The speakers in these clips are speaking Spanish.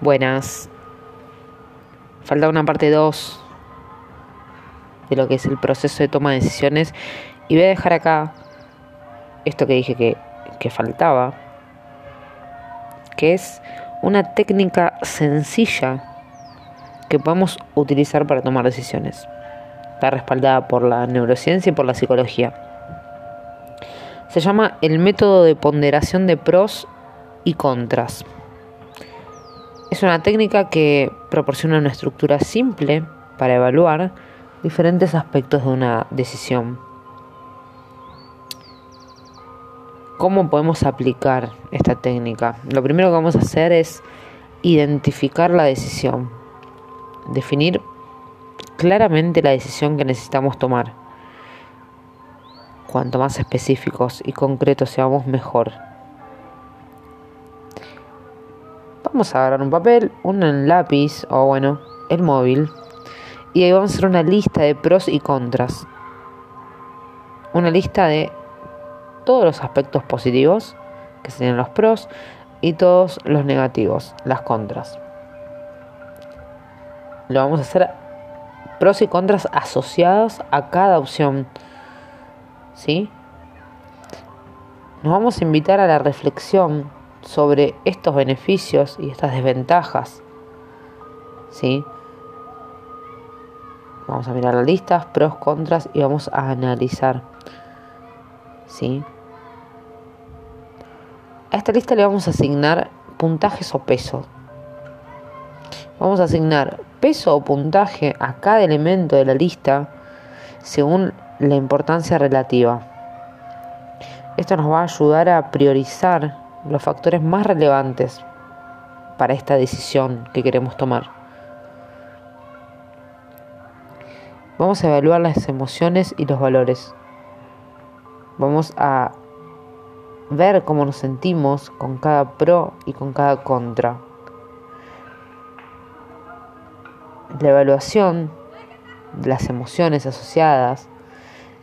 Buenas. Falta una parte 2 de lo que es el proceso de toma de decisiones. Y voy a dejar acá esto que dije que, que faltaba, que es una técnica sencilla que podemos utilizar para tomar decisiones. Está respaldada por la neurociencia y por la psicología. Se llama el método de ponderación de pros y contras. Es una técnica que proporciona una estructura simple para evaluar diferentes aspectos de una decisión. ¿Cómo podemos aplicar esta técnica? Lo primero que vamos a hacer es identificar la decisión, definir claramente la decisión que necesitamos tomar. Cuanto más específicos y concretos seamos, mejor. Vamos a agarrar un papel, un lápiz o bueno, el móvil. Y ahí vamos a hacer una lista de pros y contras. Una lista de todos los aspectos positivos, que serían los pros, y todos los negativos, las contras. Lo vamos a hacer pros y contras asociados a cada opción. ¿Sí? Nos vamos a invitar a la reflexión sobre estos beneficios y estas desventajas. ¿Sí? Vamos a mirar las listas, pros, contras y vamos a analizar. ¿Sí? A esta lista le vamos a asignar puntajes o peso. Vamos a asignar peso o puntaje a cada elemento de la lista según la importancia relativa. Esto nos va a ayudar a priorizar los factores más relevantes para esta decisión que queremos tomar. Vamos a evaluar las emociones y los valores. Vamos a ver cómo nos sentimos con cada pro y con cada contra. La evaluación de las emociones asociadas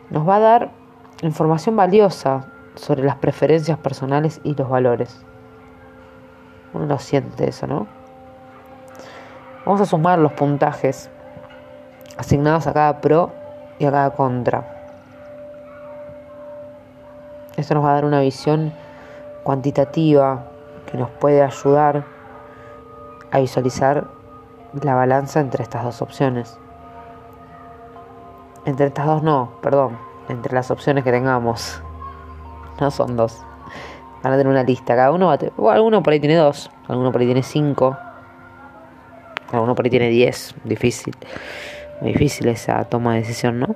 nos va a dar información valiosa sobre las preferencias personales y los valores. Uno lo siente eso, ¿no? Vamos a sumar los puntajes asignados a cada pro y a cada contra. Esto nos va a dar una visión cuantitativa que nos puede ayudar a visualizar la balanza entre estas dos opciones. Entre estas dos no, perdón, entre las opciones que tengamos no son dos. Van a tener una lista. Cada uno va a tener, alguno por ahí tiene dos, alguno por ahí tiene cinco, alguno por ahí tiene diez. Difícil. Muy difícil esa toma de decisión, ¿no?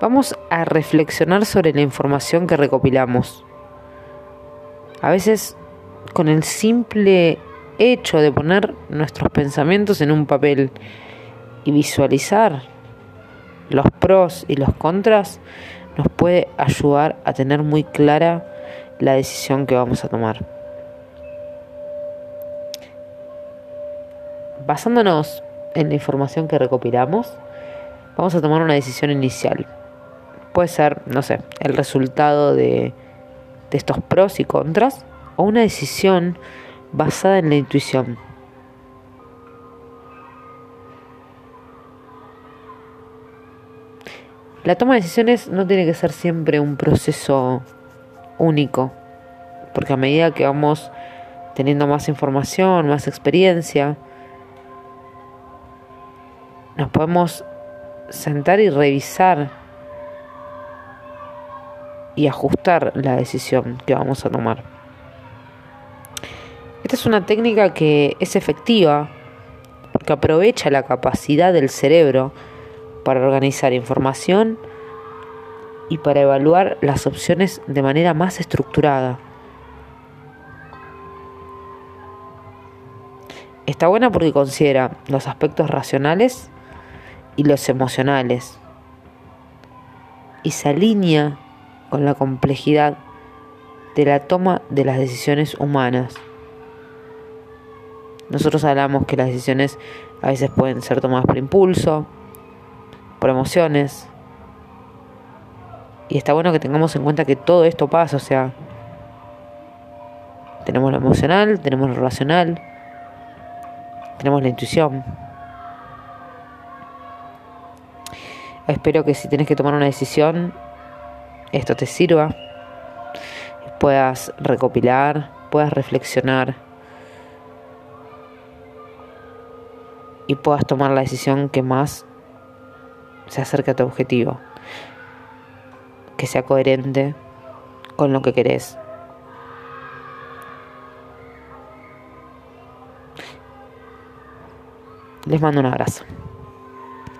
Vamos a reflexionar sobre la información que recopilamos. A veces con el simple hecho de poner nuestros pensamientos en un papel y visualizar los pros y los contras, nos puede ayudar a tener muy clara la decisión que vamos a tomar. Basándonos en la información que recopilamos, vamos a tomar una decisión inicial. Puede ser, no sé, el resultado de, de estos pros y contras o una decisión basada en la intuición. La toma de decisiones no tiene que ser siempre un proceso único, porque a medida que vamos teniendo más información, más experiencia, nos podemos sentar y revisar y ajustar la decisión que vamos a tomar. Esta es una técnica que es efectiva porque aprovecha la capacidad del cerebro para organizar información y para evaluar las opciones de manera más estructurada. Está buena porque considera los aspectos racionales y los emocionales y se alinea con la complejidad de la toma de las decisiones humanas. Nosotros hablamos que las decisiones a veces pueden ser tomadas por impulso, por emociones. Y está bueno que tengamos en cuenta que todo esto pasa, o sea, Tenemos lo emocional, tenemos lo racional, tenemos la intuición. Espero que si tienes que tomar una decisión, esto te sirva, puedas recopilar, puedas reflexionar y puedas tomar la decisión que más se acerque a tu objetivo, que sea coherente con lo que querés. Les mando un abrazo.